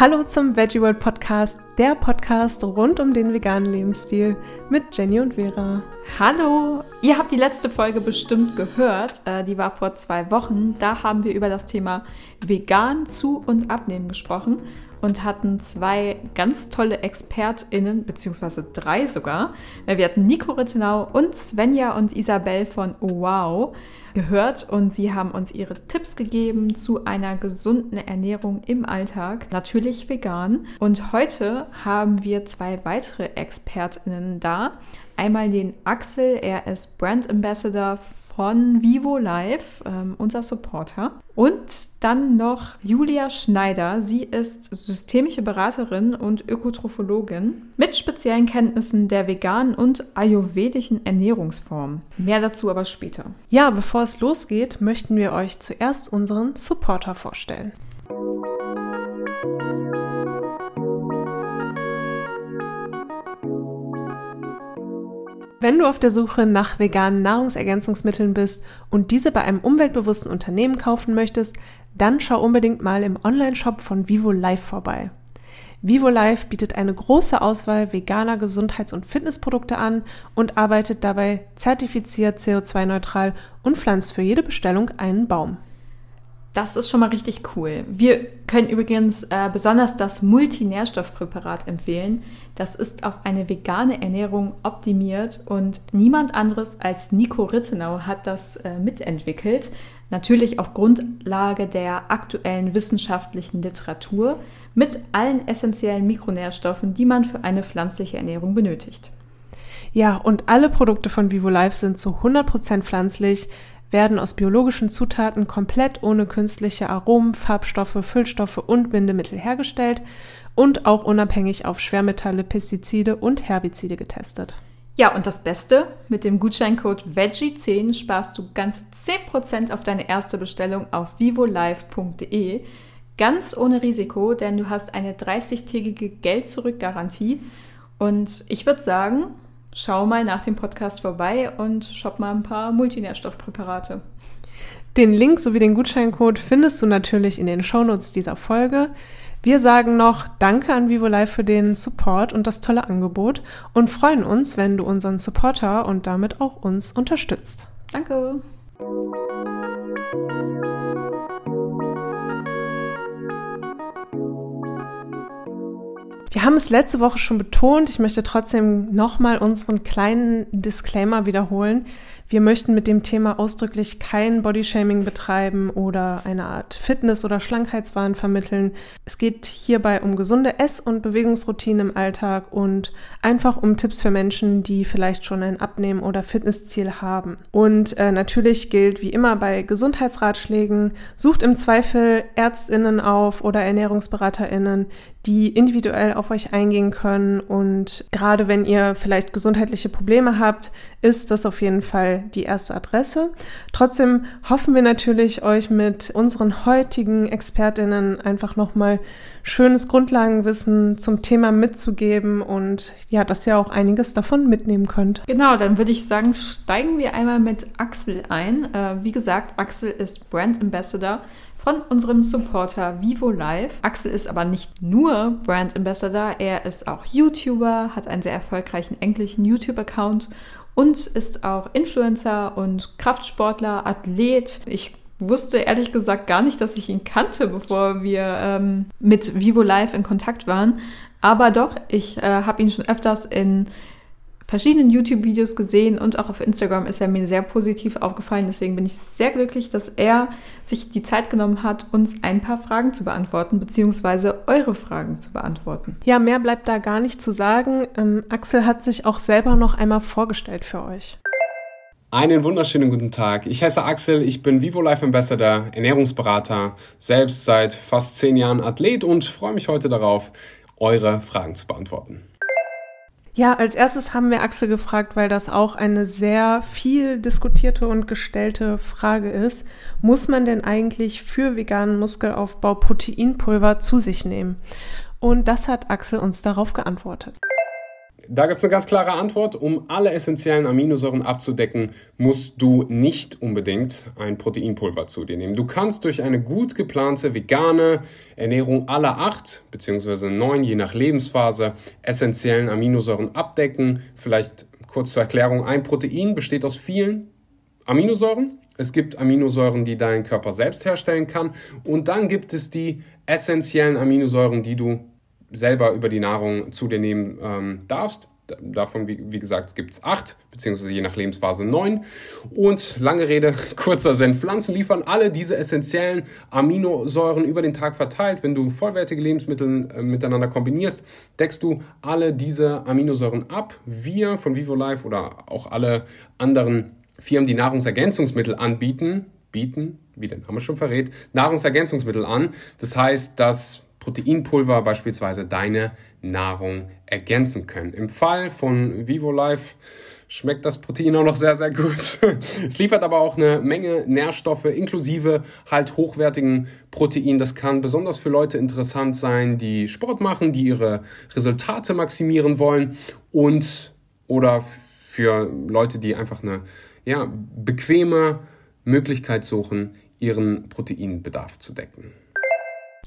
Hallo zum Veggie World Podcast, der Podcast rund um den veganen Lebensstil mit Jenny und Vera. Hallo! Ihr habt die letzte Folge bestimmt gehört, äh, die war vor zwei Wochen. Da haben wir über das Thema vegan zu und abnehmen gesprochen und hatten zwei ganz tolle ExpertInnen, beziehungsweise drei sogar. Äh, wir hatten Nico Rittenau und Svenja und Isabel von Wow gehört und sie haben uns ihre Tipps gegeben zu einer gesunden Ernährung im Alltag, natürlich vegan. Und heute haben wir zwei weitere ExpertInnen da. Einmal den Axel, er ist Brand Ambassador von Vivo Live, ähm, unser Supporter. Und dann noch Julia Schneider. Sie ist systemische Beraterin und Ökotrophologin mit speziellen Kenntnissen der veganen und ayurvedischen Ernährungsform. Mehr dazu aber später. Ja, bevor es losgeht, möchten wir euch zuerst unseren Supporter vorstellen. Wenn du auf der Suche nach veganen Nahrungsergänzungsmitteln bist und diese bei einem umweltbewussten Unternehmen kaufen möchtest, dann schau unbedingt mal im Online-Shop von Vivo Life vorbei. Vivo Life bietet eine große Auswahl veganer Gesundheits- und Fitnessprodukte an und arbeitet dabei zertifiziert CO2-neutral und pflanzt für jede Bestellung einen Baum. Das ist schon mal richtig cool. Wir können übrigens äh, besonders das Multinährstoffpräparat empfehlen. Das ist auf eine vegane Ernährung optimiert und niemand anderes als Nico Rittenau hat das äh, mitentwickelt. Natürlich auf Grundlage der aktuellen wissenschaftlichen Literatur mit allen essentiellen Mikronährstoffen, die man für eine pflanzliche Ernährung benötigt. Ja, und alle Produkte von Vivo Life sind zu 100% pflanzlich werden aus biologischen Zutaten komplett ohne künstliche Aromen, Farbstoffe, Füllstoffe und Bindemittel hergestellt und auch unabhängig auf Schwermetalle, Pestizide und Herbizide getestet. Ja, und das Beste, mit dem Gutscheincode VEGGIE10 sparst du ganz 10% auf deine erste Bestellung auf vivolive.de. Ganz ohne Risiko, denn du hast eine 30-tägige Geld-Zurück-Garantie. Und ich würde sagen, schau mal nach dem Podcast vorbei und shop mal ein paar Multinährstoffpräparate. Den Link sowie den Gutscheincode findest du natürlich in den Shownotes dieser Folge. Wir sagen noch Danke an Vivo Live für den Support und das tolle Angebot und freuen uns, wenn du unseren Supporter und damit auch uns unterstützt. Danke. Wir haben es letzte Woche schon betont. Ich möchte trotzdem nochmal unseren kleinen Disclaimer wiederholen. Wir möchten mit dem Thema ausdrücklich kein Bodyshaming betreiben oder eine Art Fitness- oder Schlankheitswahn vermitteln. Es geht hierbei um gesunde Ess- und Bewegungsroutinen im Alltag und einfach um Tipps für Menschen, die vielleicht schon ein Abnehmen- oder Fitnessziel haben. Und äh, natürlich gilt wie immer bei Gesundheitsratschlägen, sucht im Zweifel Ärztinnen auf oder Ernährungsberaterinnen, die individuell auf euch eingehen können. Und gerade wenn ihr vielleicht gesundheitliche Probleme habt, ist das auf jeden Fall die erste Adresse. Trotzdem hoffen wir natürlich, euch mit unseren heutigen Expertinnen einfach nochmal schönes Grundlagenwissen zum Thema mitzugeben und ja, dass ihr auch einiges davon mitnehmen könnt. Genau, dann würde ich sagen, steigen wir einmal mit Axel ein. Äh, wie gesagt, Axel ist Brand Ambassador von unserem Supporter Vivo Live. Axel ist aber nicht nur Brand Ambassador, er ist auch YouTuber, hat einen sehr erfolgreichen englischen YouTube-Account und ist auch Influencer und Kraftsportler, Athlet. Ich wusste ehrlich gesagt gar nicht, dass ich ihn kannte, bevor wir ähm, mit Vivo Live in Kontakt waren. Aber doch, ich äh, habe ihn schon öfters in verschiedenen YouTube-Videos gesehen und auch auf Instagram ist er mir sehr positiv aufgefallen. Deswegen bin ich sehr glücklich, dass er sich die Zeit genommen hat, uns ein paar Fragen zu beantworten, beziehungsweise eure Fragen zu beantworten. Ja, mehr bleibt da gar nicht zu sagen. Ähm, Axel hat sich auch selber noch einmal vorgestellt für euch. Einen wunderschönen guten Tag. Ich heiße Axel, ich bin Vivo Life Ambassador, Ernährungsberater, selbst seit fast zehn Jahren Athlet und freue mich heute darauf, eure Fragen zu beantworten. Ja, als erstes haben wir Axel gefragt, weil das auch eine sehr viel diskutierte und gestellte Frage ist. Muss man denn eigentlich für veganen Muskelaufbau Proteinpulver zu sich nehmen? Und das hat Axel uns darauf geantwortet. Da gibt es eine ganz klare Antwort. Um alle essentiellen Aminosäuren abzudecken, musst du nicht unbedingt ein Proteinpulver zu dir nehmen. Du kannst durch eine gut geplante vegane Ernährung aller acht bzw. neun, je nach Lebensphase, essentiellen Aminosäuren abdecken. Vielleicht kurz zur Erklärung, ein Protein besteht aus vielen Aminosäuren. Es gibt Aminosäuren, die dein Körper selbst herstellen kann. Und dann gibt es die essentiellen Aminosäuren, die du selber über die Nahrung zu dir nehmen ähm, darfst. Davon, wie, wie gesagt, gibt es acht, beziehungsweise je nach Lebensphase neun. Und lange Rede, kurzer Sinn. Pflanzen liefern alle diese essentiellen Aminosäuren über den Tag verteilt. Wenn du vollwertige Lebensmittel äh, miteinander kombinierst, deckst du alle diese Aminosäuren ab. Wir von Vivo Life oder auch alle anderen Firmen, die Nahrungsergänzungsmittel anbieten, bieten, wie der Name schon verrät, Nahrungsergänzungsmittel an. Das heißt, dass Proteinpulver beispielsweise deine Nahrung ergänzen können. Im Fall von Vivo Life schmeckt das Protein auch noch sehr, sehr gut. es liefert aber auch eine Menge Nährstoffe inklusive halt hochwertigen Protein. Das kann besonders für Leute interessant sein, die Sport machen, die ihre Resultate maximieren wollen und oder für Leute, die einfach eine ja, bequeme Möglichkeit suchen, ihren Proteinbedarf zu decken.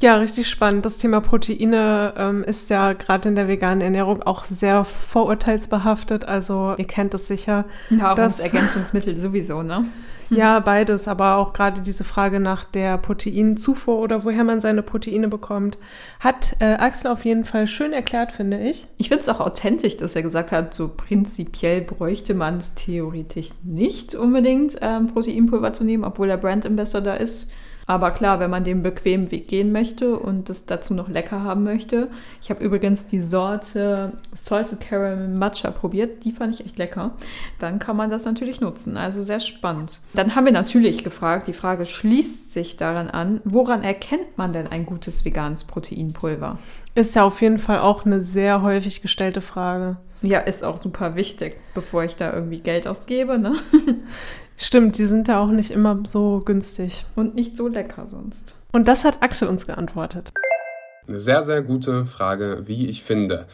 Ja, richtig spannend. Das Thema Proteine ähm, ist ja gerade in der veganen Ernährung auch sehr vorurteilsbehaftet. Also ihr kennt es sicher. Nahrungsergänzungsmittel sowieso, ne? Ja, beides, aber auch gerade diese Frage nach der Proteinzufuhr oder woher man seine Proteine bekommt, hat äh, Axel auf jeden Fall schön erklärt, finde ich. Ich finde es auch authentisch, dass er gesagt hat, so prinzipiell bräuchte man es theoretisch nicht unbedingt, ähm, Proteinpulver zu nehmen, obwohl der Brand Ambassador ist. Aber klar, wenn man den bequemen Weg gehen möchte und es dazu noch lecker haben möchte. Ich habe übrigens die Sorte Salted Caramel Matcha probiert. Die fand ich echt lecker. Dann kann man das natürlich nutzen. Also sehr spannend. Dann haben wir natürlich gefragt, die Frage schließt sich daran an, woran erkennt man denn ein gutes veganes Proteinpulver? Ist ja auf jeden Fall auch eine sehr häufig gestellte Frage. Ja, ist auch super wichtig, bevor ich da irgendwie Geld ausgebe, ne? Stimmt, die sind ja auch nicht immer so günstig. Und nicht so lecker sonst. Und das hat Axel uns geantwortet. Eine sehr, sehr gute Frage, wie ich finde.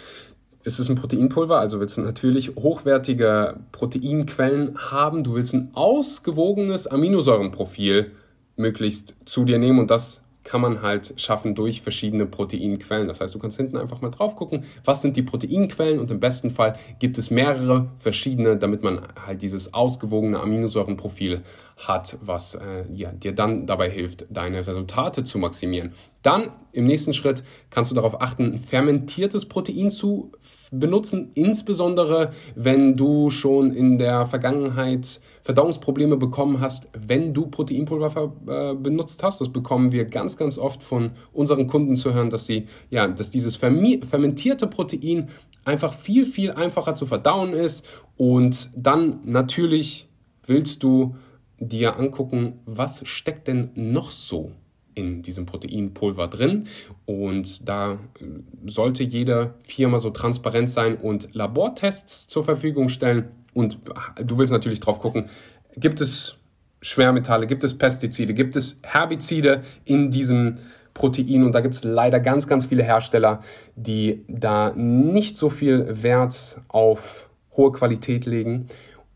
Ist es ein Proteinpulver? Also willst du natürlich hochwertige Proteinquellen haben. Du willst ein ausgewogenes Aminosäurenprofil möglichst zu dir nehmen und das kann man halt schaffen durch verschiedene Proteinquellen. Das heißt, du kannst hinten einfach mal drauf gucken, was sind die Proteinquellen und im besten Fall gibt es mehrere verschiedene, damit man halt dieses ausgewogene Aminosäurenprofil hat, was äh, ja, dir dann dabei hilft, deine Resultate zu maximieren. Dann im nächsten Schritt kannst du darauf achten, fermentiertes Protein zu benutzen, insbesondere wenn du schon in der Vergangenheit Verdauungsprobleme bekommen hast, wenn du Proteinpulver äh, benutzt hast. Das bekommen wir ganz, ganz oft von unseren Kunden zu hören, dass sie, ja, dass dieses fermentierte Protein einfach viel, viel einfacher zu verdauen ist. Und dann natürlich willst du dir angucken, was steckt denn noch so in diesem Proteinpulver drin. Und da äh, sollte jede Firma so transparent sein und Labortests zur Verfügung stellen und du willst natürlich drauf gucken, gibt es Schwermetalle, gibt es Pestizide, gibt es Herbizide in diesem Protein und da gibt es leider ganz, ganz viele Hersteller, die da nicht so viel Wert auf hohe Qualität legen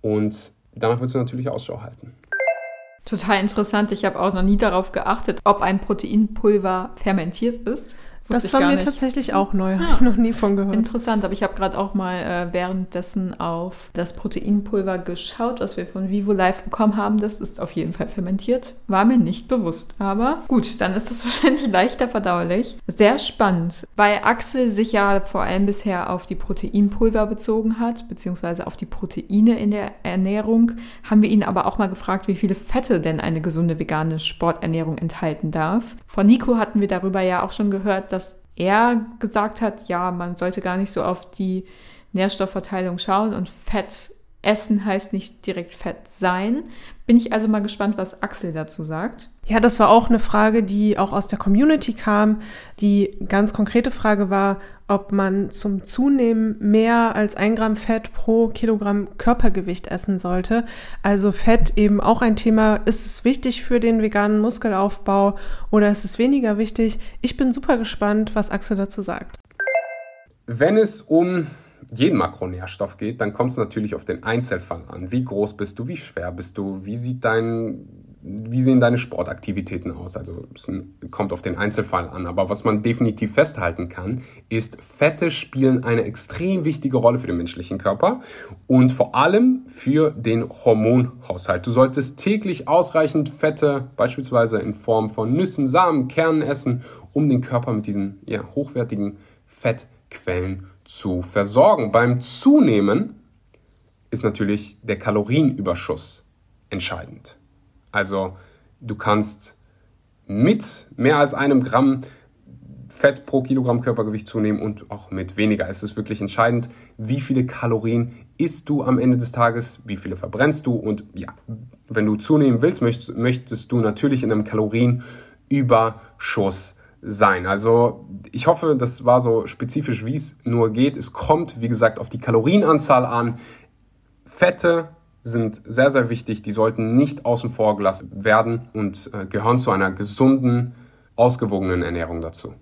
und danach willst du natürlich Ausschau halten. Total interessant. Ich habe auch noch nie darauf geachtet, ob ein Proteinpulver fermentiert ist. Das war mir nicht. tatsächlich auch neu, ja. habe ich noch nie von gehört. Interessant, aber ich habe gerade auch mal äh, währenddessen auf das Proteinpulver geschaut, was wir von Vivo Live bekommen haben. Das ist auf jeden Fall fermentiert. War mir nicht bewusst. Aber gut, dann ist das wahrscheinlich leichter verdaulich. Sehr spannend, weil Axel sich ja vor allem bisher auf die Proteinpulver bezogen hat, beziehungsweise auf die Proteine in der Ernährung. Haben wir ihn aber auch mal gefragt, wie viele Fette denn eine gesunde vegane Sporternährung enthalten darf. Von Nico hatten wir darüber ja auch schon gehört, dass er gesagt hat, ja, man sollte gar nicht so auf die Nährstoffverteilung schauen und Fett essen heißt nicht direkt Fett sein. Bin ich also mal gespannt, was Axel dazu sagt. Ja, das war auch eine Frage, die auch aus der Community kam. Die ganz konkrete Frage war, ob man zum Zunehmen mehr als ein Gramm Fett pro Kilogramm Körpergewicht essen sollte. Also Fett eben auch ein Thema. Ist es wichtig für den veganen Muskelaufbau oder ist es weniger wichtig? Ich bin super gespannt, was Axel dazu sagt. Wenn es um jeden Makronährstoff geht, dann kommt es natürlich auf den Einzelfall an. Wie groß bist du, wie schwer bist du, wie sieht dein wie sehen deine Sportaktivitäten aus? Also es kommt auf den Einzelfall an. Aber was man definitiv festhalten kann, ist, Fette spielen eine extrem wichtige Rolle für den menschlichen Körper und vor allem für den Hormonhaushalt. Du solltest täglich ausreichend Fette, beispielsweise in Form von Nüssen, Samen, Kernen essen, um den Körper mit diesen ja, hochwertigen Fettquellen zu versorgen. Beim Zunehmen ist natürlich der Kalorienüberschuss entscheidend. Also du kannst mit mehr als einem Gramm Fett pro Kilogramm Körpergewicht zunehmen und auch mit weniger. Es ist wirklich entscheidend, wie viele Kalorien isst du am Ende des Tages, wie viele verbrennst du und ja, wenn du zunehmen willst, möchtest, möchtest du natürlich in einem Kalorienüberschuss sein. Also ich hoffe, das war so spezifisch, wie es nur geht. Es kommt, wie gesagt, auf die Kalorienanzahl an. Fette sind sehr, sehr wichtig. Die sollten nicht außen vor gelassen werden und äh, gehören zu einer gesunden, ausgewogenen Ernährung dazu.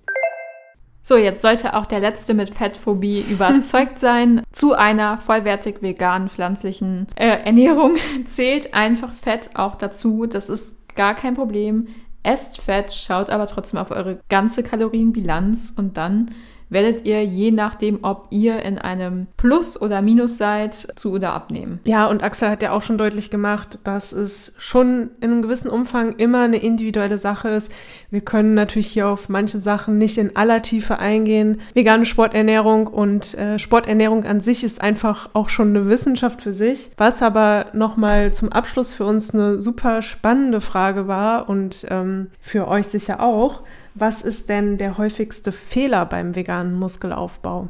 So, jetzt sollte auch der Letzte mit Fettphobie überzeugt sein. Zu einer vollwertig veganen pflanzlichen äh, Ernährung zählt einfach Fett auch dazu. Das ist gar kein Problem. Esst Fett, schaut aber trotzdem auf eure ganze Kalorienbilanz und dann werdet ihr je nachdem, ob ihr in einem Plus oder Minus seid, zu oder abnehmen. Ja, und Axel hat ja auch schon deutlich gemacht, dass es schon in einem gewissen Umfang immer eine individuelle Sache ist. Wir können natürlich hier auf manche Sachen nicht in aller Tiefe eingehen. Vegane Sporternährung und äh, Sporternährung an sich ist einfach auch schon eine Wissenschaft für sich. Was aber nochmal zum Abschluss für uns eine super spannende Frage war und ähm, für euch sicher auch, was ist denn der häufigste Fehler beim veganen Muskelaufbau?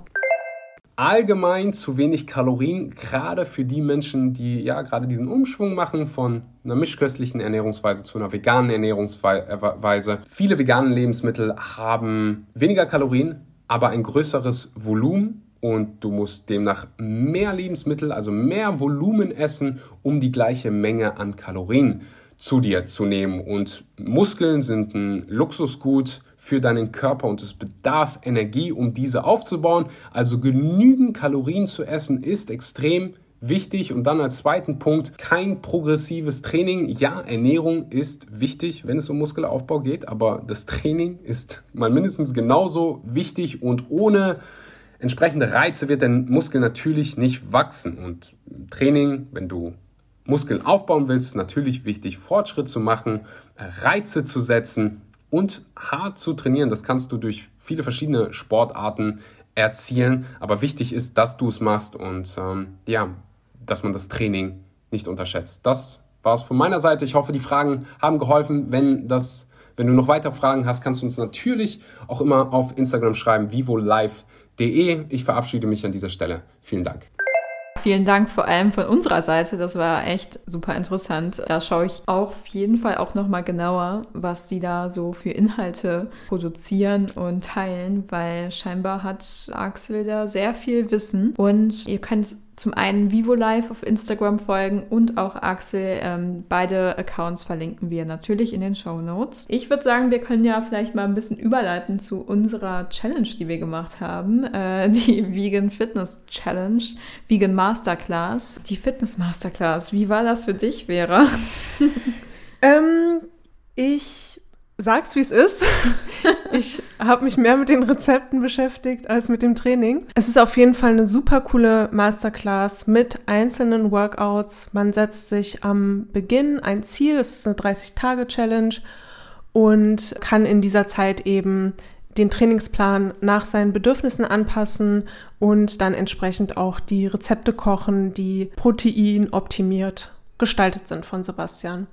Allgemein zu wenig Kalorien, gerade für die Menschen, die ja gerade diesen Umschwung machen von einer mischköstlichen Ernährungsweise zu einer veganen Ernährungsweise. Viele vegane Lebensmittel haben weniger Kalorien, aber ein größeres Volumen und du musst demnach mehr Lebensmittel, also mehr Volumen essen, um die gleiche Menge an Kalorien zu dir zu nehmen. Und Muskeln sind ein Luxusgut für deinen Körper und es bedarf Energie, um diese aufzubauen. Also genügend Kalorien zu essen ist extrem wichtig. Und dann als zweiten Punkt kein progressives Training. Ja, Ernährung ist wichtig, wenn es um Muskelaufbau geht, aber das Training ist mal mindestens genauso wichtig und ohne entsprechende Reize wird dein Muskel natürlich nicht wachsen. Und Training, wenn du Muskeln aufbauen willst, ist natürlich wichtig, Fortschritt zu machen, Reize zu setzen und hart zu trainieren. Das kannst du durch viele verschiedene Sportarten erzielen. Aber wichtig ist, dass du es machst und ähm, ja, dass man das Training nicht unterschätzt. Das war es von meiner Seite. Ich hoffe, die Fragen haben geholfen. Wenn das wenn du noch weitere Fragen hast, kannst du uns natürlich auch immer auf Instagram schreiben, vivolive.de. Ich verabschiede mich an dieser Stelle. Vielen Dank. Vielen Dank vor allem von unserer Seite. Das war echt super interessant. Da schaue ich auf jeden Fall auch nochmal genauer, was sie da so für Inhalte produzieren und teilen, weil scheinbar hat Axel da sehr viel Wissen. Und ihr könnt zum einen Vivo Live auf Instagram folgen und auch Axel. Ähm, beide Accounts verlinken wir natürlich in den Show Notes. Ich würde sagen, wir können ja vielleicht mal ein bisschen überleiten zu unserer Challenge, die wir gemacht haben. Äh, die Vegan Fitness Challenge, Vegan Masterclass. Die Fitness Masterclass. Wie war das für dich, Vera? ähm, ich sag's, wie es ist. Ich habe mich mehr mit den Rezepten beschäftigt als mit dem Training. Es ist auf jeden Fall eine super coole Masterclass mit einzelnen Workouts. Man setzt sich am Beginn ein Ziel, es ist eine 30-Tage-Challenge und kann in dieser Zeit eben den Trainingsplan nach seinen Bedürfnissen anpassen und dann entsprechend auch die Rezepte kochen, die Protein optimiert gestaltet sind von Sebastian.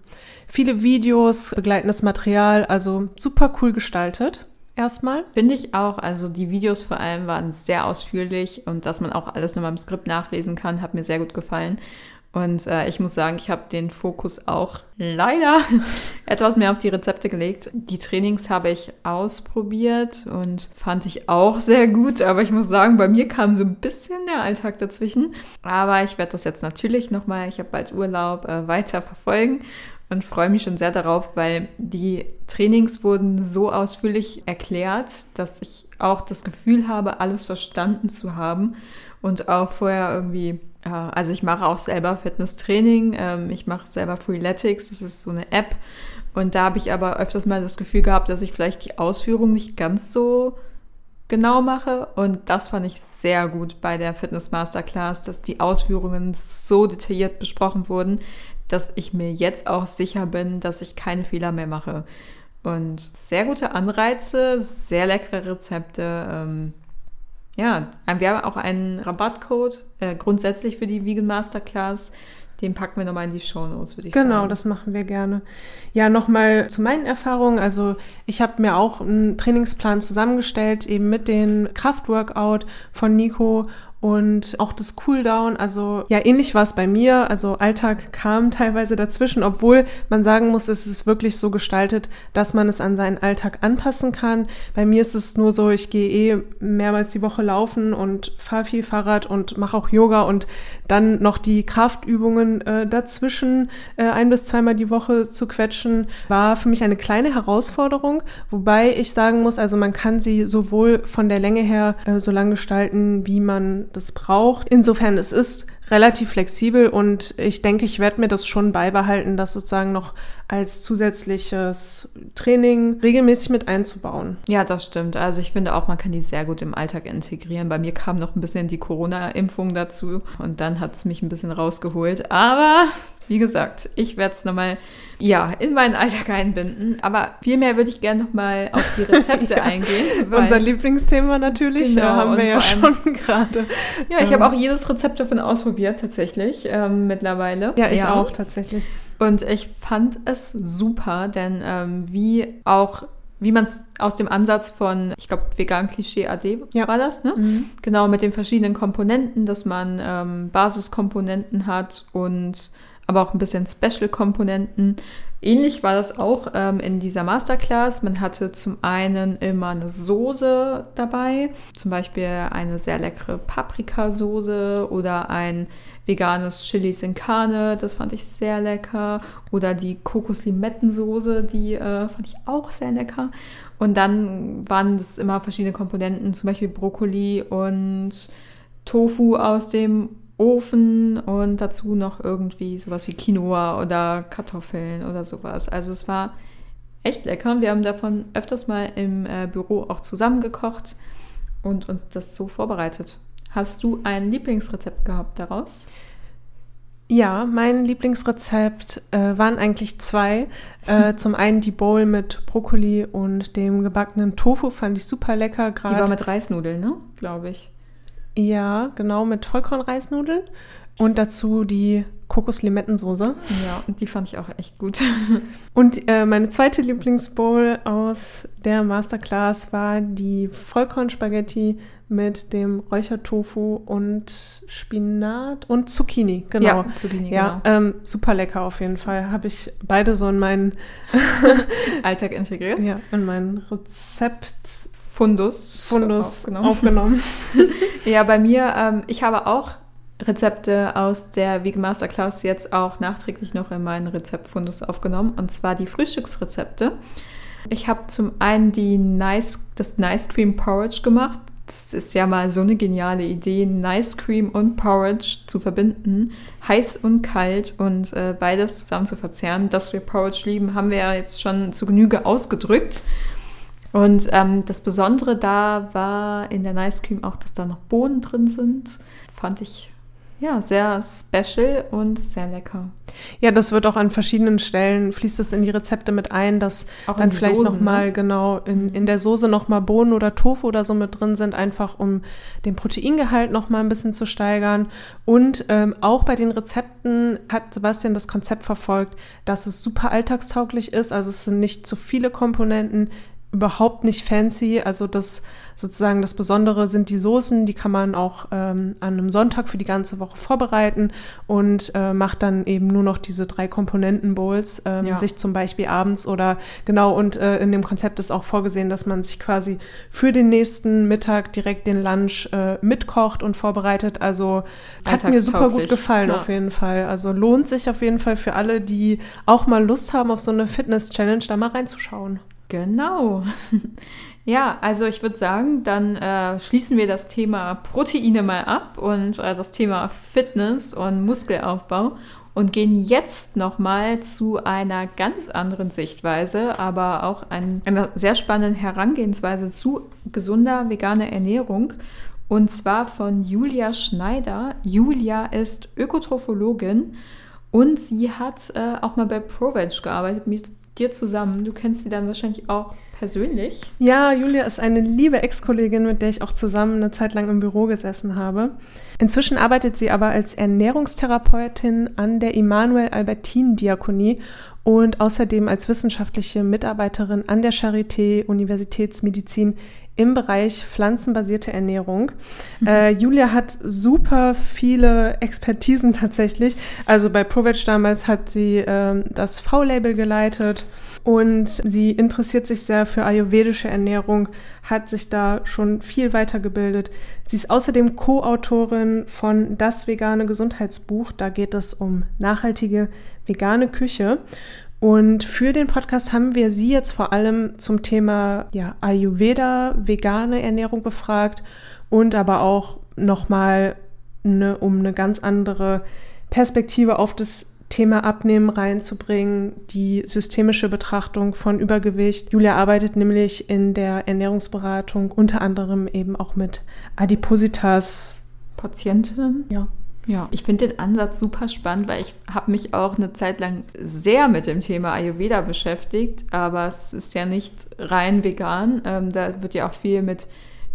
Viele Videos, begleitendes Material, also super cool gestaltet. Erstmal. Finde ich auch. Also die Videos vor allem waren sehr ausführlich und dass man auch alles nochmal im Skript nachlesen kann, hat mir sehr gut gefallen. Und äh, ich muss sagen, ich habe den Fokus auch leider etwas mehr auf die Rezepte gelegt. Die Trainings habe ich ausprobiert und fand ich auch sehr gut. Aber ich muss sagen, bei mir kam so ein bisschen der Alltag dazwischen. Aber ich werde das jetzt natürlich nochmal, ich habe bald Urlaub, äh, weiter verfolgen und freue mich schon sehr darauf, weil die Trainings wurden so ausführlich erklärt, dass ich auch das Gefühl habe, alles verstanden zu haben und auch vorher irgendwie, also ich mache auch selber Fitnesstraining, ähm, ich mache selber Freeletics, das ist so eine App. Und da habe ich aber öfters mal das Gefühl gehabt, dass ich vielleicht die Ausführung nicht ganz so genau mache. Und das fand ich sehr gut bei der Fitness Masterclass, dass die Ausführungen so detailliert besprochen wurden, dass ich mir jetzt auch sicher bin, dass ich keine Fehler mehr mache. Und sehr gute Anreize, sehr leckere Rezepte. Ja, wir haben auch einen Rabattcode äh, grundsätzlich für die Vegan Masterclass. Den packen wir nochmal in die Show Notes, würde ich genau, sagen. Genau, das machen wir gerne. Ja, nochmal zu meinen Erfahrungen. Also ich habe mir auch einen Trainingsplan zusammengestellt, eben mit dem Kraftworkout von Nico und auch das Cooldown, also ja, ähnlich war es bei mir. Also Alltag kam teilweise dazwischen, obwohl man sagen muss, es ist wirklich so gestaltet, dass man es an seinen Alltag anpassen kann. Bei mir ist es nur so, ich gehe eh mehrmals die Woche laufen und fahre viel Fahrrad und mache auch Yoga und dann noch die Kraftübungen äh, dazwischen äh, ein bis zweimal die Woche zu quetschen, war für mich eine kleine Herausforderung, wobei ich sagen muss, also man kann sie sowohl von der Länge her äh, so lang gestalten, wie man das braucht. Insofern, es ist relativ flexibel und ich denke, ich werde mir das schon beibehalten, das sozusagen noch als zusätzliches Training regelmäßig mit einzubauen. Ja, das stimmt. Also ich finde auch, man kann die sehr gut im Alltag integrieren. Bei mir kam noch ein bisschen die Corona-Impfung dazu und dann hat es mich ein bisschen rausgeholt. Aber wie gesagt, ich werde es nochmal ja, in meinen Alltag einbinden. Aber vielmehr würde ich gerne nochmal auf die Rezepte ja, eingehen. Unser Lieblingsthema natürlich, genau, haben wir ja schon gerade. Ja, ich ähm, habe auch jedes Rezept davon ausprobiert, tatsächlich, ähm, mittlerweile. Ja, ich ja. auch, tatsächlich. Und ich fand es super, denn ähm, wie auch wie man es aus dem Ansatz von, ich glaube, vegan Klischee AD ja. war das, ne? Mhm. Genau, mit den verschiedenen Komponenten, dass man ähm, Basiskomponenten hat und aber auch ein bisschen Special-Komponenten. Ähnlich war das auch ähm, in dieser Masterclass. Man hatte zum einen immer eine Soße dabei, zum Beispiel eine sehr leckere Paprikasoße oder ein veganes Chili sin Carne, das fand ich sehr lecker. Oder die Kokos-Limettensoße, die äh, fand ich auch sehr lecker. Und dann waren es immer verschiedene Komponenten, zum Beispiel Brokkoli und Tofu aus dem Ofen und dazu noch irgendwie sowas wie Quinoa oder Kartoffeln oder sowas. Also es war echt lecker. Wir haben davon öfters mal im äh, Büro auch zusammengekocht und uns das so vorbereitet. Hast du ein Lieblingsrezept gehabt daraus? Ja, mein Lieblingsrezept äh, waren eigentlich zwei. Äh, zum einen die Bowl mit Brokkoli und dem gebackenen Tofu fand ich super lecker. Grad. Die war mit Reisnudeln, ne? Glaube ich. Ja, genau, mit Vollkornreisnudeln. Und dazu die Kokos-Limettensoße. Ja, und die fand ich auch echt gut. und äh, meine zweite Lieblingsbowl aus der Masterclass war die Vollkornspaghetti mit dem Räuchertofu und Spinat und Zucchini, genau. Ja, Zucchini, ja, genau. Ähm, super lecker auf jeden Fall. Habe ich beide so in meinen Alltag integriert. Ja, in mein Rezept Fundus, Fundus aufgenommen. aufgenommen. ja, bei mir, ähm, ich habe auch Rezepte aus der Vegan Masterclass jetzt auch nachträglich noch in meinen Rezeptfundus aufgenommen, und zwar die Frühstücksrezepte. Ich habe zum einen die nice, das Nice Cream Porridge gemacht. Das ist ja mal so eine geniale Idee, Nice Cream und Porridge zu verbinden, heiß und kalt und äh, beides zusammen zu verzehren. Dass wir Porridge lieben, haben wir ja jetzt schon zu Genüge ausgedrückt. Und ähm, das Besondere da war in der Nice Cream auch, dass da noch Bohnen drin sind. Fand ich ja sehr special und sehr lecker. Ja, das wird auch an verschiedenen Stellen fließt es in die Rezepte mit ein, dass auch dann vielleicht Soßen, noch mal ne? genau in, in der Soße noch mal Bohnen oder Tofu oder so mit drin sind, einfach um den Proteingehalt noch mal ein bisschen zu steigern. Und ähm, auch bei den Rezepten hat Sebastian das Konzept verfolgt, dass es super alltagstauglich ist. Also es sind nicht zu viele Komponenten, überhaupt nicht fancy. Also das sozusagen das Besondere sind die Soßen, die kann man auch ähm, an einem Sonntag für die ganze Woche vorbereiten und äh, macht dann eben nur noch diese drei Komponenten-Bowls, ähm, ja. sich zum Beispiel abends oder genau und äh, in dem Konzept ist auch vorgesehen, dass man sich quasi für den nächsten Mittag direkt den Lunch äh, mitkocht und vorbereitet. Also hat mir super gut gefallen ja. auf jeden Fall. Also lohnt sich auf jeden Fall für alle, die auch mal Lust haben auf so eine Fitness-Challenge, da mal reinzuschauen. Genau. Ja, also ich würde sagen, dann äh, schließen wir das Thema Proteine mal ab und äh, das Thema Fitness und Muskelaufbau und gehen jetzt nochmal zu einer ganz anderen Sichtweise, aber auch ein, einer sehr spannenden Herangehensweise zu gesunder veganer Ernährung. Und zwar von Julia Schneider. Julia ist Ökotrophologin und sie hat äh, auch mal bei ProVeg gearbeitet dir zusammen. Du kennst sie dann wahrscheinlich auch persönlich? Ja, Julia ist eine liebe Ex-Kollegin, mit der ich auch zusammen eine Zeit lang im Büro gesessen habe. Inzwischen arbeitet sie aber als Ernährungstherapeutin an der Immanuel Albertin Diakonie und außerdem als wissenschaftliche Mitarbeiterin an der Charité Universitätsmedizin im Bereich pflanzenbasierte Ernährung. Mhm. Äh, Julia hat super viele Expertisen tatsächlich. Also bei ProVeg damals hat sie äh, das V-Label geleitet und sie interessiert sich sehr für ayurvedische Ernährung, hat sich da schon viel weitergebildet. Sie ist außerdem Co-Autorin von Das vegane Gesundheitsbuch. Da geht es um nachhaltige vegane Küche. Und für den Podcast haben wir Sie jetzt vor allem zum Thema ja, Ayurveda, vegane Ernährung befragt und aber auch nochmal ne, um eine ganz andere Perspektive auf das Thema Abnehmen reinzubringen, die systemische Betrachtung von Übergewicht. Julia arbeitet nämlich in der Ernährungsberatung unter anderem eben auch mit Adipositas. Patientinnen? Ja. Ja, ich finde den Ansatz super spannend, weil ich habe mich auch eine Zeit lang sehr mit dem Thema Ayurveda beschäftigt, aber es ist ja nicht rein vegan. Ähm, da wird ja auch viel mit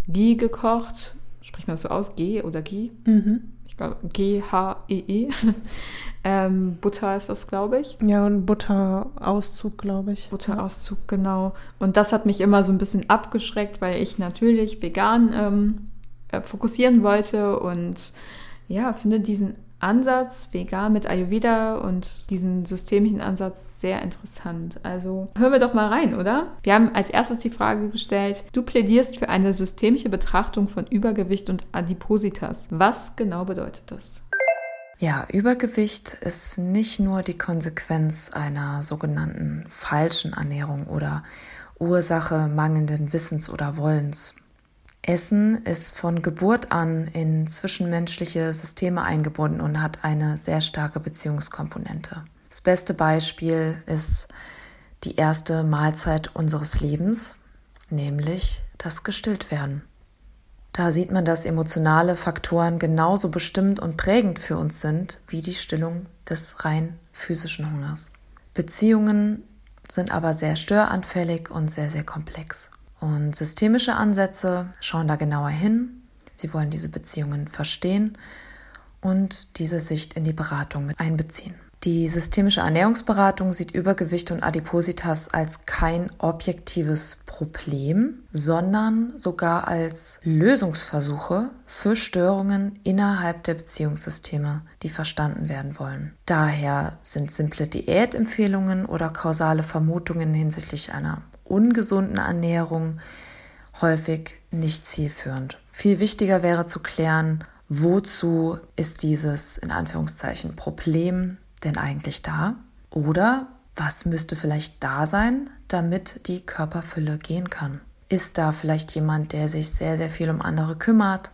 Ghee gekocht. Spricht man das so aus? Ghee oder Ghee? Mhm. Ich glaube G-H-E-E. -E. ähm, Butter ist das, glaube ich. Ja, und Butterauszug, glaube ich. Butterauszug, genau. Und das hat mich immer so ein bisschen abgeschreckt, weil ich natürlich vegan ähm, äh, fokussieren wollte und ja, finde diesen Ansatz vegan mit Ayurveda und diesen systemischen Ansatz sehr interessant. Also hören wir doch mal rein, oder? Wir haben als erstes die Frage gestellt, du plädierst für eine systemische Betrachtung von Übergewicht und Adipositas. Was genau bedeutet das? Ja, Übergewicht ist nicht nur die Konsequenz einer sogenannten falschen Ernährung oder Ursache mangelnden Wissens oder Wollens. Essen ist von Geburt an in zwischenmenschliche Systeme eingebunden und hat eine sehr starke Beziehungskomponente. Das beste Beispiel ist die erste Mahlzeit unseres Lebens, nämlich das Gestilltwerden. Da sieht man, dass emotionale Faktoren genauso bestimmt und prägend für uns sind wie die Stillung des rein physischen Hungers. Beziehungen sind aber sehr störanfällig und sehr, sehr komplex. Und systemische Ansätze schauen da genauer hin. Sie wollen diese Beziehungen verstehen und diese Sicht in die Beratung mit einbeziehen. Die systemische Ernährungsberatung sieht Übergewicht und Adipositas als kein objektives Problem, sondern sogar als Lösungsversuche für Störungen innerhalb der Beziehungssysteme, die verstanden werden wollen. Daher sind simple Diätempfehlungen oder kausale Vermutungen hinsichtlich einer ungesunden Ernährung häufig nicht zielführend. Viel wichtiger wäre zu klären, wozu ist dieses in Anführungszeichen Problem denn eigentlich da? Oder was müsste vielleicht da sein, damit die Körperfülle gehen kann? Ist da vielleicht jemand, der sich sehr, sehr viel um andere kümmert,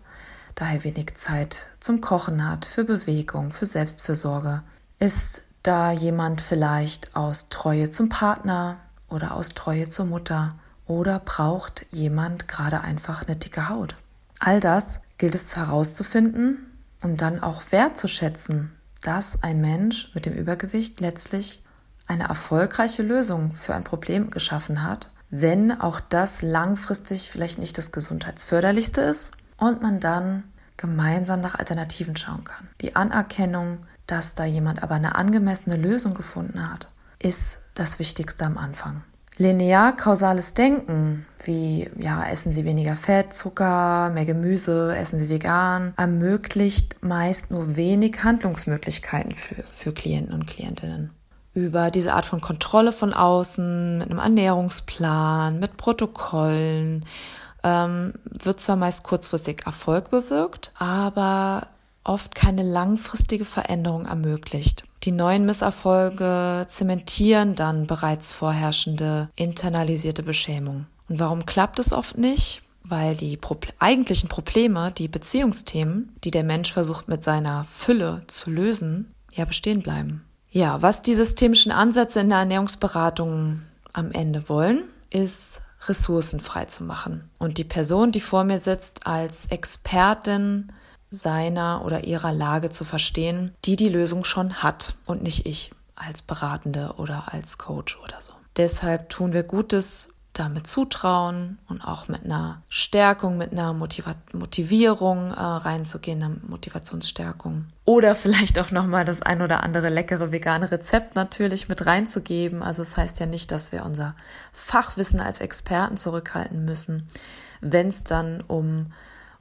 daher wenig Zeit zum Kochen hat, für Bewegung, für Selbstfürsorge? Ist da jemand vielleicht aus Treue zum Partner, oder aus Treue zur Mutter oder braucht jemand gerade einfach eine dicke Haut? All das gilt es herauszufinden und dann auch wertzuschätzen, dass ein Mensch mit dem Übergewicht letztlich eine erfolgreiche Lösung für ein Problem geschaffen hat, wenn auch das langfristig vielleicht nicht das gesundheitsförderlichste ist und man dann gemeinsam nach Alternativen schauen kann. Die Anerkennung, dass da jemand aber eine angemessene Lösung gefunden hat, ist das Wichtigste am Anfang. Linear-kausales Denken, wie ja, essen Sie weniger Fett, Zucker, mehr Gemüse, essen Sie vegan, ermöglicht meist nur wenig Handlungsmöglichkeiten für, für Klienten und Klientinnen. Über diese Art von Kontrolle von außen, mit einem Ernährungsplan, mit Protokollen, ähm, wird zwar meist kurzfristig Erfolg bewirkt, aber oft keine langfristige Veränderung ermöglicht. Die neuen Misserfolge zementieren dann bereits vorherrschende internalisierte Beschämung. Und warum klappt es oft nicht? Weil die Pro eigentlichen Probleme, die Beziehungsthemen, die der Mensch versucht mit seiner Fülle zu lösen, ja bestehen bleiben. Ja, was die systemischen Ansätze in der Ernährungsberatung am Ende wollen, ist Ressourcen frei zu machen und die Person, die vor mir sitzt, als Expertin seiner oder ihrer Lage zu verstehen, die die Lösung schon hat und nicht ich als Beratende oder als Coach oder so. Deshalb tun wir Gutes, damit Zutrauen und auch mit einer Stärkung, mit einer Motiva Motivierung äh, reinzugehen, einer Motivationsstärkung. Oder vielleicht auch nochmal das ein oder andere leckere vegane Rezept natürlich mit reinzugeben. Also es das heißt ja nicht, dass wir unser Fachwissen als Experten zurückhalten müssen, wenn es dann um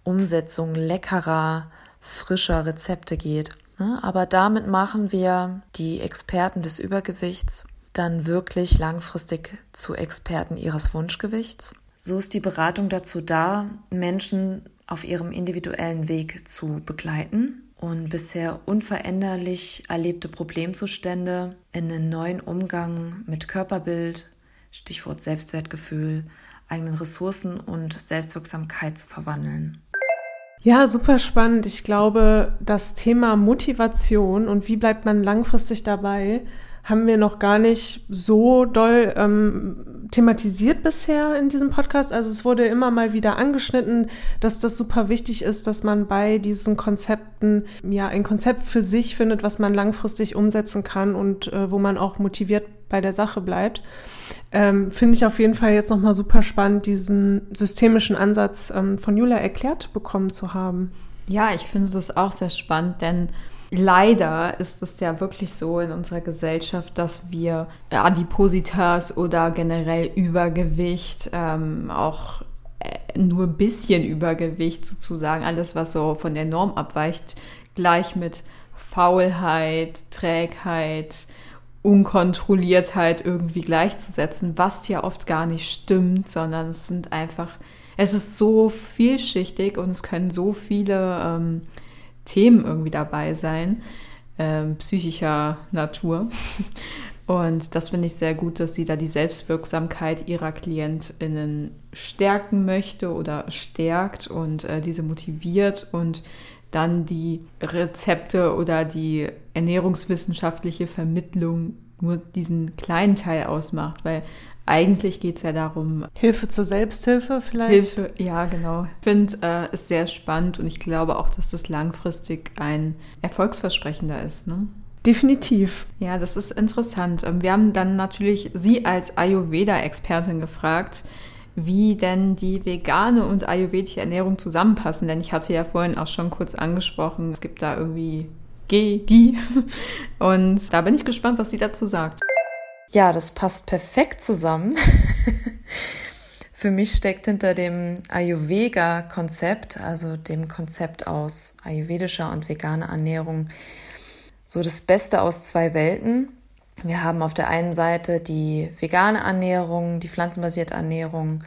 Umsetzung leckerer, frischer Rezepte geht. Ne? Aber damit machen wir die Experten des Übergewichts dann wirklich langfristig zu Experten ihres Wunschgewichts. So ist die Beratung dazu da, Menschen auf ihrem individuellen Weg zu begleiten und bisher unveränderlich erlebte Problemzustände in einen neuen Umgang mit Körperbild, Stichwort Selbstwertgefühl, eigenen Ressourcen und Selbstwirksamkeit zu verwandeln. Ja, super spannend. Ich glaube, das Thema Motivation und wie bleibt man langfristig dabei, haben wir noch gar nicht so doll ähm, thematisiert bisher in diesem Podcast. Also es wurde immer mal wieder angeschnitten, dass das super wichtig ist, dass man bei diesen Konzepten ja ein Konzept für sich findet, was man langfristig umsetzen kann und äh, wo man auch motiviert bei der Sache bleibt. Ähm, Finde ich auf jeden Fall jetzt nochmal super spannend, diesen systemischen Ansatz ähm, von Julia erklärt bekommen zu haben. Ja, ich finde das auch sehr spannend, denn Leider ist es ja wirklich so in unserer Gesellschaft, dass wir Adipositas oder generell Übergewicht, ähm, auch äh, nur ein bisschen Übergewicht sozusagen, alles was so von der Norm abweicht, gleich mit Faulheit, Trägheit, Unkontrolliertheit irgendwie gleichzusetzen, was ja oft gar nicht stimmt, sondern es sind einfach, es ist so vielschichtig und es können so viele ähm, Themen irgendwie dabei sein, äh, psychischer Natur. Und das finde ich sehr gut, dass sie da die Selbstwirksamkeit ihrer KlientInnen stärken möchte oder stärkt und äh, diese motiviert und dann die Rezepte oder die ernährungswissenschaftliche Vermittlung nur diesen kleinen Teil ausmacht, weil eigentlich geht es ja darum. Hilfe zur Selbsthilfe vielleicht? Hilfe, ja, genau. Ich finde äh, es sehr spannend und ich glaube auch, dass das langfristig ein erfolgsversprechender ist. Ne? Definitiv. Ja, das ist interessant. Ähm, wir haben dann natürlich Sie als Ayurveda-Expertin gefragt, wie denn die vegane und ayurvedische Ernährung zusammenpassen. Denn ich hatte ja vorhin auch schon kurz angesprochen, es gibt da irgendwie G, Gi. Und da bin ich gespannt, was sie dazu sagt. Ja, das passt perfekt zusammen. Für mich steckt hinter dem Ayurveda-Konzept, also dem Konzept aus ayurvedischer und veganer Ernährung, so das Beste aus zwei Welten. Wir haben auf der einen Seite die vegane Ernährung, die pflanzenbasierte Ernährung,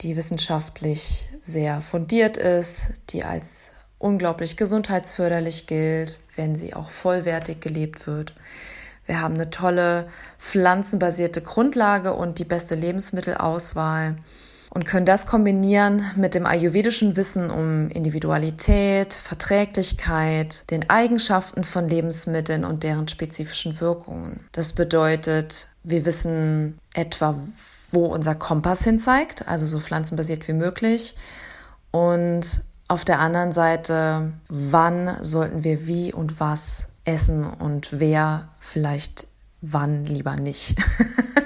die wissenschaftlich sehr fundiert ist, die als unglaublich gesundheitsförderlich gilt, wenn sie auch vollwertig gelebt wird. Wir haben eine tolle pflanzenbasierte Grundlage und die beste Lebensmittelauswahl und können das kombinieren mit dem ayurvedischen Wissen um Individualität, Verträglichkeit, den Eigenschaften von Lebensmitteln und deren spezifischen Wirkungen. Das bedeutet, wir wissen etwa, wo unser Kompass hin zeigt, also so pflanzenbasiert wie möglich. Und auf der anderen Seite, wann sollten wir wie und was essen und wer vielleicht wann lieber nicht.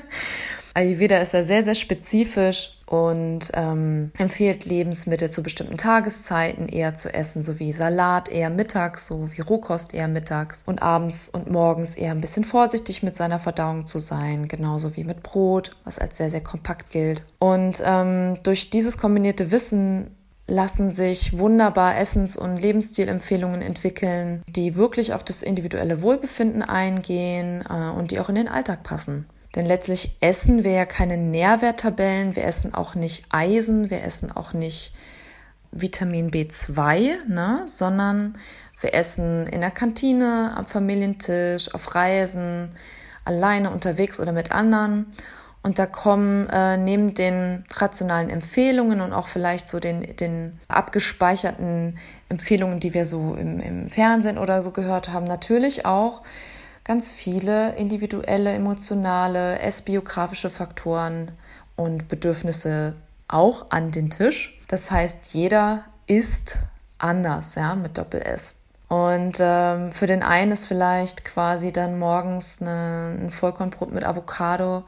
Ayurveda ist da sehr, sehr spezifisch und ähm, empfiehlt Lebensmittel zu bestimmten Tageszeiten eher zu essen, so wie Salat eher mittags, so wie Rohkost eher mittags und abends und morgens eher ein bisschen vorsichtig mit seiner Verdauung zu sein, genauso wie mit Brot, was als sehr, sehr kompakt gilt. Und ähm, durch dieses kombinierte Wissen lassen sich wunderbar Essens- und Lebensstilempfehlungen entwickeln, die wirklich auf das individuelle Wohlbefinden eingehen äh, und die auch in den Alltag passen. Denn letztlich essen wir ja keine Nährwerttabellen, wir essen auch nicht Eisen, wir essen auch nicht Vitamin B2, ne, sondern wir essen in der Kantine, am Familientisch, auf Reisen, alleine unterwegs oder mit anderen. Und da kommen äh, neben den rationalen Empfehlungen und auch vielleicht so den, den abgespeicherten Empfehlungen, die wir so im, im Fernsehen oder so gehört haben, natürlich auch ganz viele individuelle, emotionale, essbiografische Faktoren und Bedürfnisse auch an den Tisch. Das heißt, jeder ist anders, ja, mit Doppel S. Und ähm, für den einen ist vielleicht quasi dann morgens eine, ein Vollkornbrot mit Avocado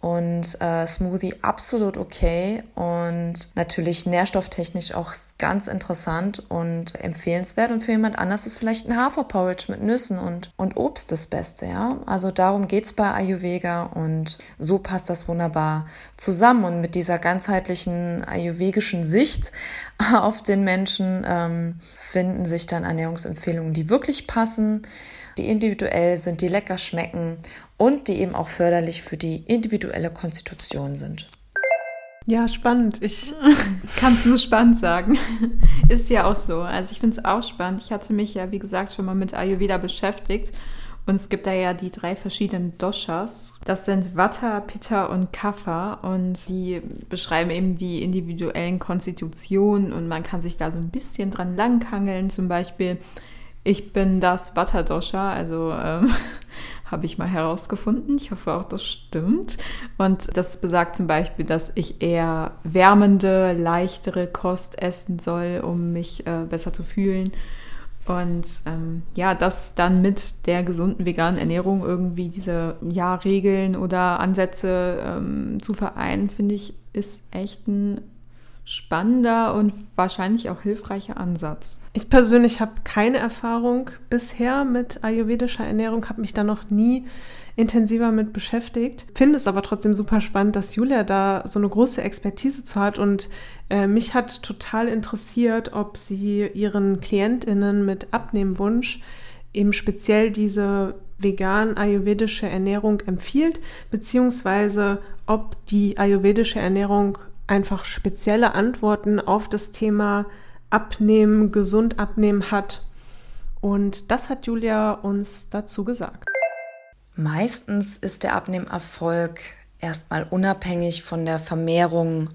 und äh, Smoothie absolut okay und natürlich nährstofftechnisch auch ganz interessant und empfehlenswert. Und für jemand anders ist vielleicht ein Haferporridge mit Nüssen und, und Obst das Beste, ja. Also darum geht's bei Ayurveda und so passt das wunderbar zusammen. Und mit dieser ganzheitlichen ayurvedischen Sicht auf den Menschen ähm, finden sich dann Ernährungsempfehlungen, die wirklich passen die individuell sind, die lecker schmecken und die eben auch förderlich für die individuelle Konstitution sind. Ja, spannend. Ich kann es nur spannend sagen. Ist ja auch so. Also ich finde es auch spannend. Ich hatte mich ja, wie gesagt, schon mal mit Ayurveda beschäftigt. Und es gibt da ja die drei verschiedenen Doshas. Das sind Vata, Pitta und Kapha. Und die beschreiben eben die individuellen Konstitutionen. Und man kann sich da so ein bisschen dran langhangeln. Zum Beispiel ich bin das Vata Dosha, also ähm, habe ich mal herausgefunden. Ich hoffe auch, das stimmt. Und das besagt zum Beispiel, dass ich eher wärmende, leichtere Kost essen soll, um mich äh, besser zu fühlen. Und ähm, ja, das dann mit der gesunden veganen Ernährung irgendwie diese ja, Regeln oder Ansätze ähm, zu vereinen, finde ich, ist echt ein spannender und wahrscheinlich auch hilfreicher Ansatz. Ich persönlich habe keine Erfahrung bisher mit ayurvedischer Ernährung, habe mich da noch nie intensiver mit beschäftigt. Finde es aber trotzdem super spannend, dass Julia da so eine große Expertise zu hat und äh, mich hat total interessiert, ob sie ihren KlientInnen mit Abnehmwunsch eben speziell diese vegan ayurvedische Ernährung empfiehlt, beziehungsweise ob die ayurvedische Ernährung einfach spezielle Antworten auf das Thema Abnehmen, gesund abnehmen hat. Und das hat Julia uns dazu gesagt. Meistens ist der Abnehmerfolg erstmal unabhängig von der Vermehrung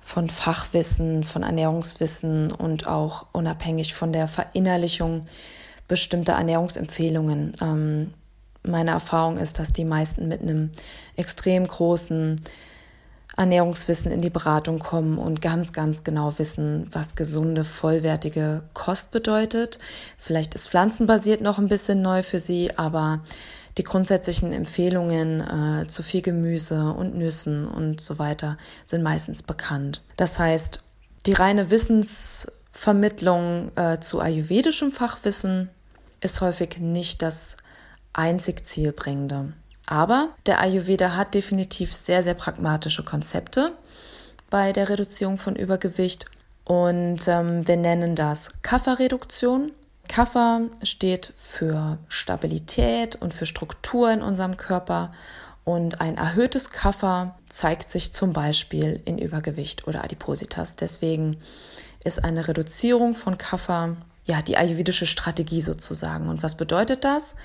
von Fachwissen, von Ernährungswissen und auch unabhängig von der Verinnerlichung bestimmter Ernährungsempfehlungen. Ähm, meine Erfahrung ist, dass die meisten mit einem extrem großen Ernährungswissen in die Beratung kommen und ganz, ganz genau wissen, was gesunde, vollwertige Kost bedeutet. Vielleicht ist pflanzenbasiert noch ein bisschen neu für Sie, aber die grundsätzlichen Empfehlungen äh, zu viel Gemüse und Nüssen und so weiter sind meistens bekannt. Das heißt, die reine Wissensvermittlung äh, zu ayurvedischem Fachwissen ist häufig nicht das einzig Zielbringende. Aber der Ayurveda hat definitiv sehr, sehr pragmatische Konzepte bei der Reduzierung von Übergewicht. Und ähm, wir nennen das Kapha-Reduktion. Kapha steht für Stabilität und für Struktur in unserem Körper. Und ein erhöhtes Kapha zeigt sich zum Beispiel in Übergewicht oder Adipositas. Deswegen ist eine Reduzierung von Kapha ja die ayurvedische Strategie sozusagen. Und was bedeutet das?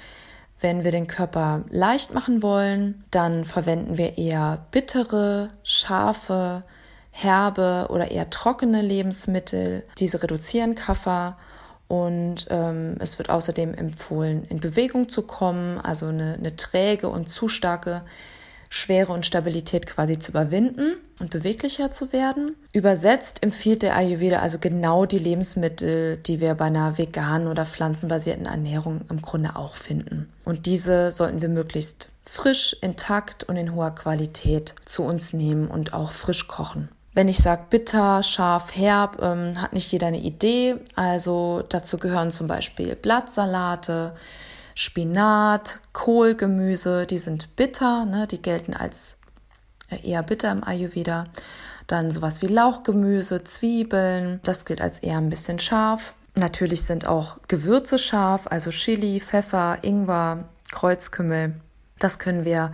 Wenn wir den Körper leicht machen wollen, dann verwenden wir eher bittere, scharfe, herbe oder eher trockene Lebensmittel. Diese reduzieren Kaffer und ähm, es wird außerdem empfohlen, in Bewegung zu kommen, also eine, eine träge und zu starke Schwere und Stabilität quasi zu überwinden und beweglicher zu werden. Übersetzt empfiehlt der Ayurveda also genau die Lebensmittel, die wir bei einer veganen oder pflanzenbasierten Ernährung im Grunde auch finden. Und diese sollten wir möglichst frisch, intakt und in hoher Qualität zu uns nehmen und auch frisch kochen. Wenn ich sage bitter, scharf, herb, ähm, hat nicht jeder eine Idee. Also dazu gehören zum Beispiel Blattsalate, Spinat, Kohlgemüse, die sind bitter, ne? die gelten als äh, eher bitter im Ayurveda. Dann sowas wie Lauchgemüse, Zwiebeln, das gilt als eher ein bisschen scharf. Natürlich sind auch Gewürze scharf, also Chili, Pfeffer, Ingwer, Kreuzkümmel. Das können wir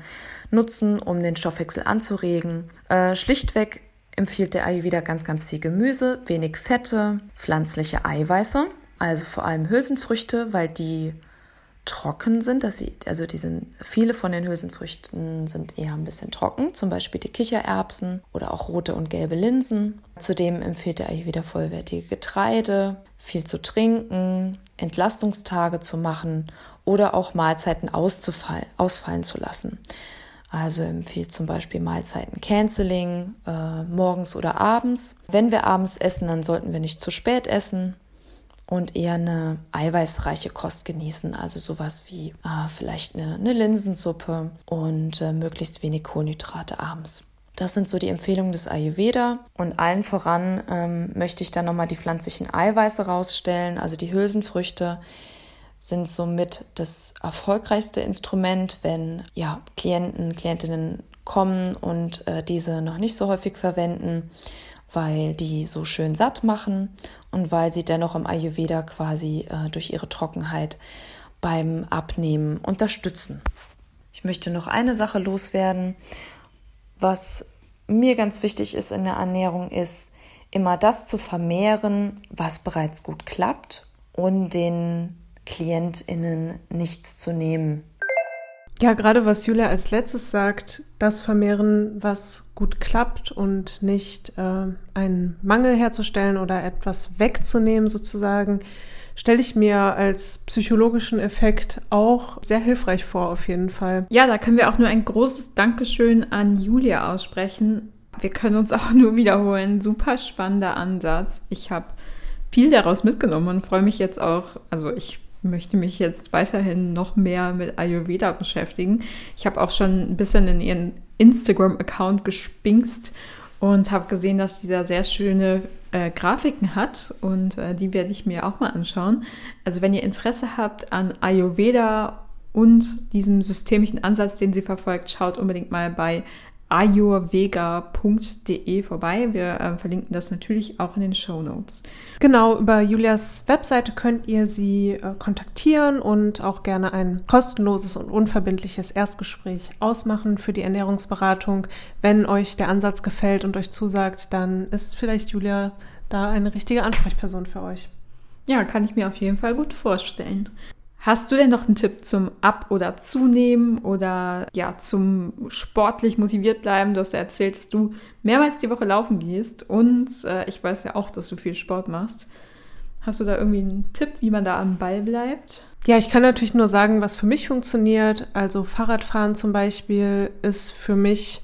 nutzen, um den Stoffwechsel anzuregen. Äh, schlichtweg empfiehlt der Ayurveda ganz, ganz viel Gemüse, wenig Fette, pflanzliche Eiweiße, also vor allem Hülsenfrüchte, weil die trocken sind, dass sie, also die sind, viele von den Hülsenfrüchten sind eher ein bisschen trocken, zum Beispiel die Kichererbsen oder auch rote und gelbe Linsen. Zudem empfiehlt der Ayurveda vollwertige Getreide, viel zu trinken, Entlastungstage zu machen oder auch Mahlzeiten ausfallen zu lassen. Also empfiehlt zum Beispiel Mahlzeiten Canceling, äh, morgens oder abends. Wenn wir abends essen, dann sollten wir nicht zu spät essen und eher eine eiweißreiche Kost genießen. Also sowas wie äh, vielleicht eine, eine, Linsensuppe und äh, möglichst wenig Kohlenhydrate abends. Das sind so die Empfehlungen des Ayurveda. Und allen voran ähm, möchte ich dann nochmal die pflanzlichen Eiweiße rausstellen, also die Hülsenfrüchte sind somit das erfolgreichste Instrument, wenn ja, Klienten, Klientinnen kommen und äh, diese noch nicht so häufig verwenden, weil die so schön satt machen und weil sie dennoch im Ayurveda quasi äh, durch ihre Trockenheit beim Abnehmen unterstützen. Ich möchte noch eine Sache loswerden, was mir ganz wichtig ist in der Ernährung, ist immer das zu vermehren, was bereits gut klappt und den KlientInnen nichts zu nehmen. Ja, gerade was Julia als letztes sagt, das vermehren, was gut klappt und nicht äh, einen Mangel herzustellen oder etwas wegzunehmen sozusagen, stelle ich mir als psychologischen Effekt auch sehr hilfreich vor, auf jeden Fall. Ja, da können wir auch nur ein großes Dankeschön an Julia aussprechen. Wir können uns auch nur wiederholen. Super spannender Ansatz. Ich habe viel daraus mitgenommen und freue mich jetzt auch, also ich möchte mich jetzt weiterhin noch mehr mit Ayurveda beschäftigen. Ich habe auch schon ein bisschen in ihren Instagram-Account gespinkst und habe gesehen, dass dieser sehr schöne äh, Grafiken hat und äh, die werde ich mir auch mal anschauen. Also wenn ihr Interesse habt an Ayurveda und diesem systemischen Ansatz, den sie verfolgt, schaut unbedingt mal bei ayurvega.de vorbei. Wir äh, verlinken das natürlich auch in den Show Notes. Genau, über Julias Webseite könnt ihr sie äh, kontaktieren und auch gerne ein kostenloses und unverbindliches Erstgespräch ausmachen für die Ernährungsberatung. Wenn euch der Ansatz gefällt und euch zusagt, dann ist vielleicht Julia da eine richtige Ansprechperson für euch. Ja, kann ich mir auf jeden Fall gut vorstellen. Hast du denn noch einen Tipp zum Ab- oder Zunehmen oder ja, zum sportlich motiviert bleiben? Du hast ja erzählt, dass du mehrmals die Woche laufen gehst und äh, ich weiß ja auch, dass du viel Sport machst. Hast du da irgendwie einen Tipp, wie man da am Ball bleibt? Ja, ich kann natürlich nur sagen, was für mich funktioniert. Also Fahrradfahren zum Beispiel ist für mich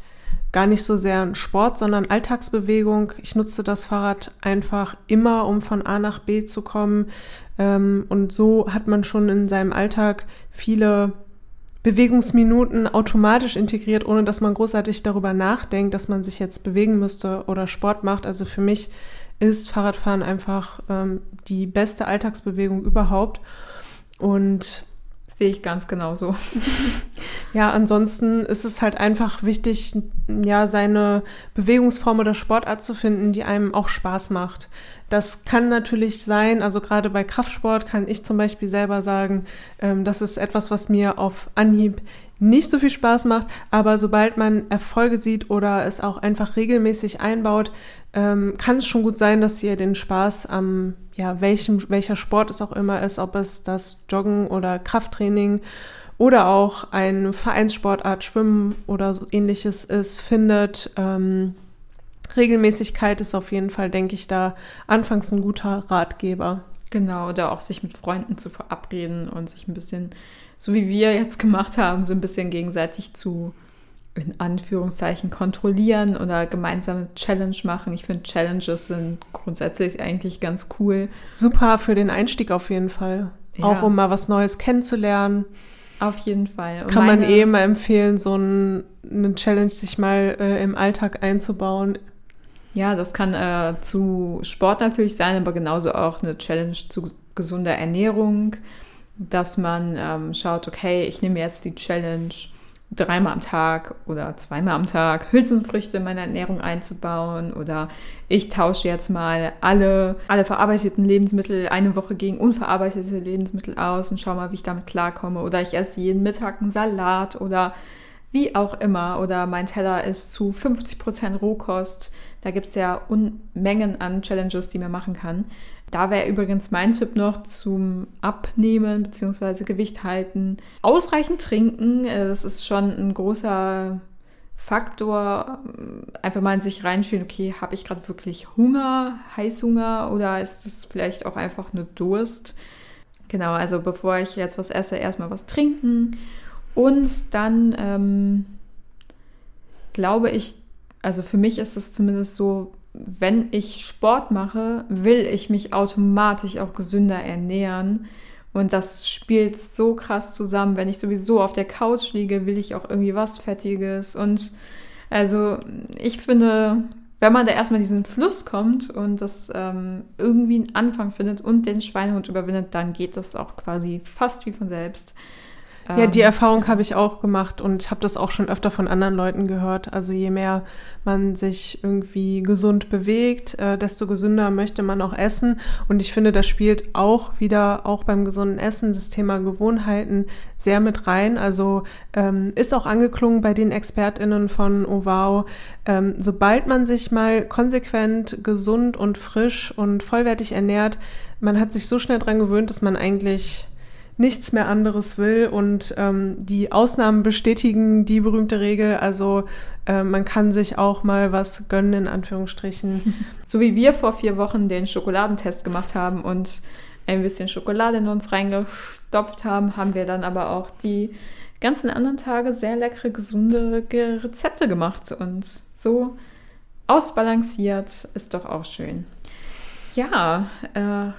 gar nicht so sehr Sport, sondern Alltagsbewegung. Ich nutze das Fahrrad einfach immer, um von A nach B zu kommen. Ähm, und so hat man schon in seinem Alltag viele Bewegungsminuten automatisch integriert, ohne dass man großartig darüber nachdenkt, dass man sich jetzt bewegen müsste oder Sport macht. Also für mich ist Fahrradfahren einfach ähm, die beste Alltagsbewegung überhaupt. Und Sehe ich ganz genauso. ja, ansonsten ist es halt einfach wichtig, ja, seine Bewegungsform oder Sportart zu finden, die einem auch Spaß macht. Das kann natürlich sein, also gerade bei Kraftsport kann ich zum Beispiel selber sagen, ähm, das ist etwas, was mir auf Anhieb nicht so viel Spaß macht, aber sobald man Erfolge sieht oder es auch einfach regelmäßig einbaut, ähm, kann es schon gut sein, dass ihr den Spaß am, ja, welchem, welcher Sport es auch immer ist, ob es das Joggen oder Krafttraining oder auch eine Vereinssportart, Schwimmen oder so ähnliches ist, findet. Ähm, Regelmäßigkeit ist auf jeden Fall, denke ich, da anfangs ein guter Ratgeber. Genau, oder auch sich mit Freunden zu verabreden und sich ein bisschen, so wie wir jetzt gemacht haben, so ein bisschen gegenseitig zu in Anführungszeichen kontrollieren oder gemeinsame Challenge machen. Ich finde, Challenges sind grundsätzlich eigentlich ganz cool. Super für den Einstieg auf jeden Fall. Ja. Auch um mal was Neues kennenzulernen. Auf jeden Fall. Und Kann man eh mal empfehlen, so ein, eine Challenge sich mal äh, im Alltag einzubauen. Ja, das kann äh, zu Sport natürlich sein, aber genauso auch eine Challenge zu gesunder Ernährung, dass man ähm, schaut, okay, ich nehme jetzt die Challenge dreimal am Tag oder zweimal am Tag Hülsenfrüchte in meine Ernährung einzubauen oder ich tausche jetzt mal alle, alle verarbeiteten Lebensmittel eine Woche gegen unverarbeitete Lebensmittel aus und schau mal, wie ich damit klarkomme oder ich esse jeden Mittag einen Salat oder wie auch immer oder mein Teller ist zu 50% Rohkost. Da gibt es ja Unmengen an Challenges, die man machen kann. Da wäre übrigens mein Tipp noch zum Abnehmen bzw. Gewicht halten. Ausreichend trinken, äh, das ist schon ein großer Faktor. Einfach mal in sich reinfühlen, okay, habe ich gerade wirklich Hunger, Heißhunger oder ist es vielleicht auch einfach nur Durst? Genau, also bevor ich jetzt was esse, erstmal was trinken. Und dann ähm, glaube ich, also für mich ist es zumindest so, wenn ich Sport mache, will ich mich automatisch auch gesünder ernähren. Und das spielt so krass zusammen. Wenn ich sowieso auf der Couch liege, will ich auch irgendwie was Fettiges. Und also ich finde, wenn man da erstmal diesen Fluss kommt und das ähm, irgendwie einen Anfang findet und den Schweinehund überwindet, dann geht das auch quasi fast wie von selbst. Ja, die ähm, Erfahrung habe ich auch gemacht und habe das auch schon öfter von anderen Leuten gehört. Also je mehr man sich irgendwie gesund bewegt, äh, desto gesünder möchte man auch essen. Und ich finde, das spielt auch wieder, auch beim gesunden Essen, das Thema Gewohnheiten sehr mit rein. Also ähm, ist auch angeklungen bei den ExpertInnen von OVAU. Ähm, sobald man sich mal konsequent gesund und frisch und vollwertig ernährt, man hat sich so schnell dran gewöhnt, dass man eigentlich nichts mehr anderes will und ähm, die Ausnahmen bestätigen die berühmte Regel. Also äh, man kann sich auch mal was gönnen, in Anführungsstrichen. So wie wir vor vier Wochen den Schokoladentest gemacht haben und ein bisschen Schokolade in uns reingestopft haben, haben wir dann aber auch die ganzen anderen Tage sehr leckere, gesunde Rezepte gemacht und so ausbalanciert ist doch auch schön. Ja, äh,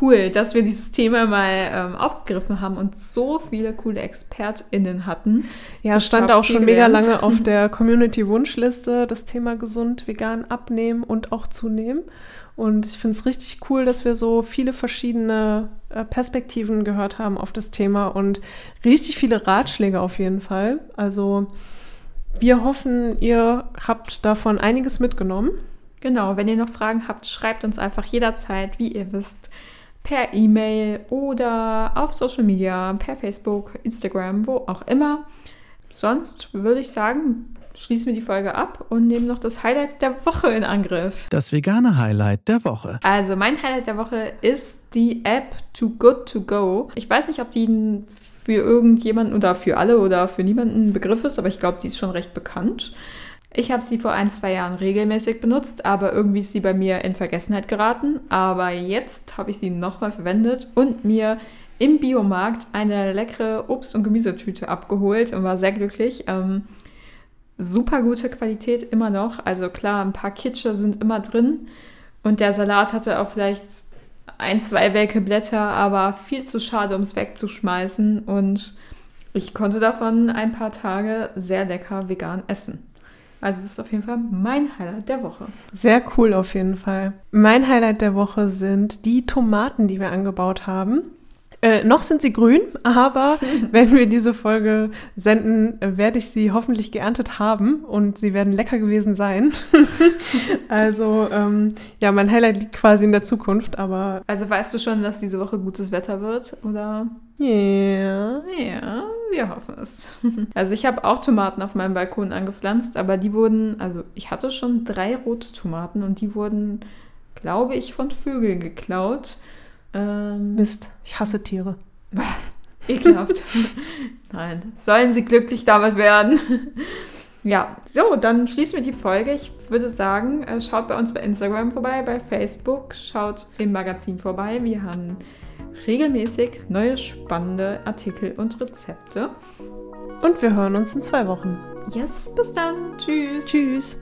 cool, dass wir dieses Thema mal ähm, aufgegriffen haben und so viele coole ExpertInnen hatten. Ja, es stand auch schon mega lange auf der Community-Wunschliste, das Thema gesund, vegan abnehmen und auch zunehmen. Und ich finde es richtig cool, dass wir so viele verschiedene äh, Perspektiven gehört haben auf das Thema und richtig viele Ratschläge auf jeden Fall. Also wir hoffen, ihr habt davon einiges mitgenommen. Genau, wenn ihr noch Fragen habt, schreibt uns einfach jederzeit, wie ihr wisst per E-Mail oder auf Social Media, per Facebook, Instagram, wo auch immer. Sonst würde ich sagen, schließen wir die Folge ab und nehmen noch das Highlight der Woche in Angriff. Das vegane Highlight der Woche. Also mein Highlight der Woche ist die App Too Good To Go. Ich weiß nicht, ob die für irgendjemanden oder für alle oder für niemanden ein Begriff ist, aber ich glaube, die ist schon recht bekannt. Ich habe sie vor ein, zwei Jahren regelmäßig benutzt, aber irgendwie ist sie bei mir in Vergessenheit geraten. Aber jetzt habe ich sie nochmal verwendet und mir im Biomarkt eine leckere Obst- und Gemüsetüte abgeholt und war sehr glücklich. Ähm, super gute Qualität immer noch. Also klar, ein paar Kitsche sind immer drin. Und der Salat hatte auch vielleicht ein, zwei welke Blätter, aber viel zu schade, um es wegzuschmeißen. Und ich konnte davon ein paar Tage sehr lecker vegan essen. Also das ist auf jeden Fall mein Highlight der Woche. Sehr cool auf jeden Fall. Mein Highlight der Woche sind die Tomaten, die wir angebaut haben. Äh, noch sind sie grün, aber wenn wir diese Folge senden, werde ich sie hoffentlich geerntet haben und sie werden lecker gewesen sein. also ähm, ja, mein Highlight liegt quasi in der Zukunft, aber. Also weißt du schon, dass diese Woche gutes Wetter wird, oder? Ja. Yeah. Ja, wir hoffen es. Also ich habe auch Tomaten auf meinem Balkon angepflanzt, aber die wurden, also ich hatte schon drei rote Tomaten und die wurden, glaube ich, von Vögeln geklaut. Ähm, Mist, ich hasse Tiere. Ekelhaft. Nein, sollen sie glücklich damit werden. ja, so, dann schließen wir die Folge. Ich würde sagen, äh, schaut bei uns bei Instagram vorbei, bei Facebook, schaut im Magazin vorbei. Wir haben regelmäßig neue spannende Artikel und Rezepte. Und wir hören uns in zwei Wochen. Yes, bis dann. Tschüss. Tschüss.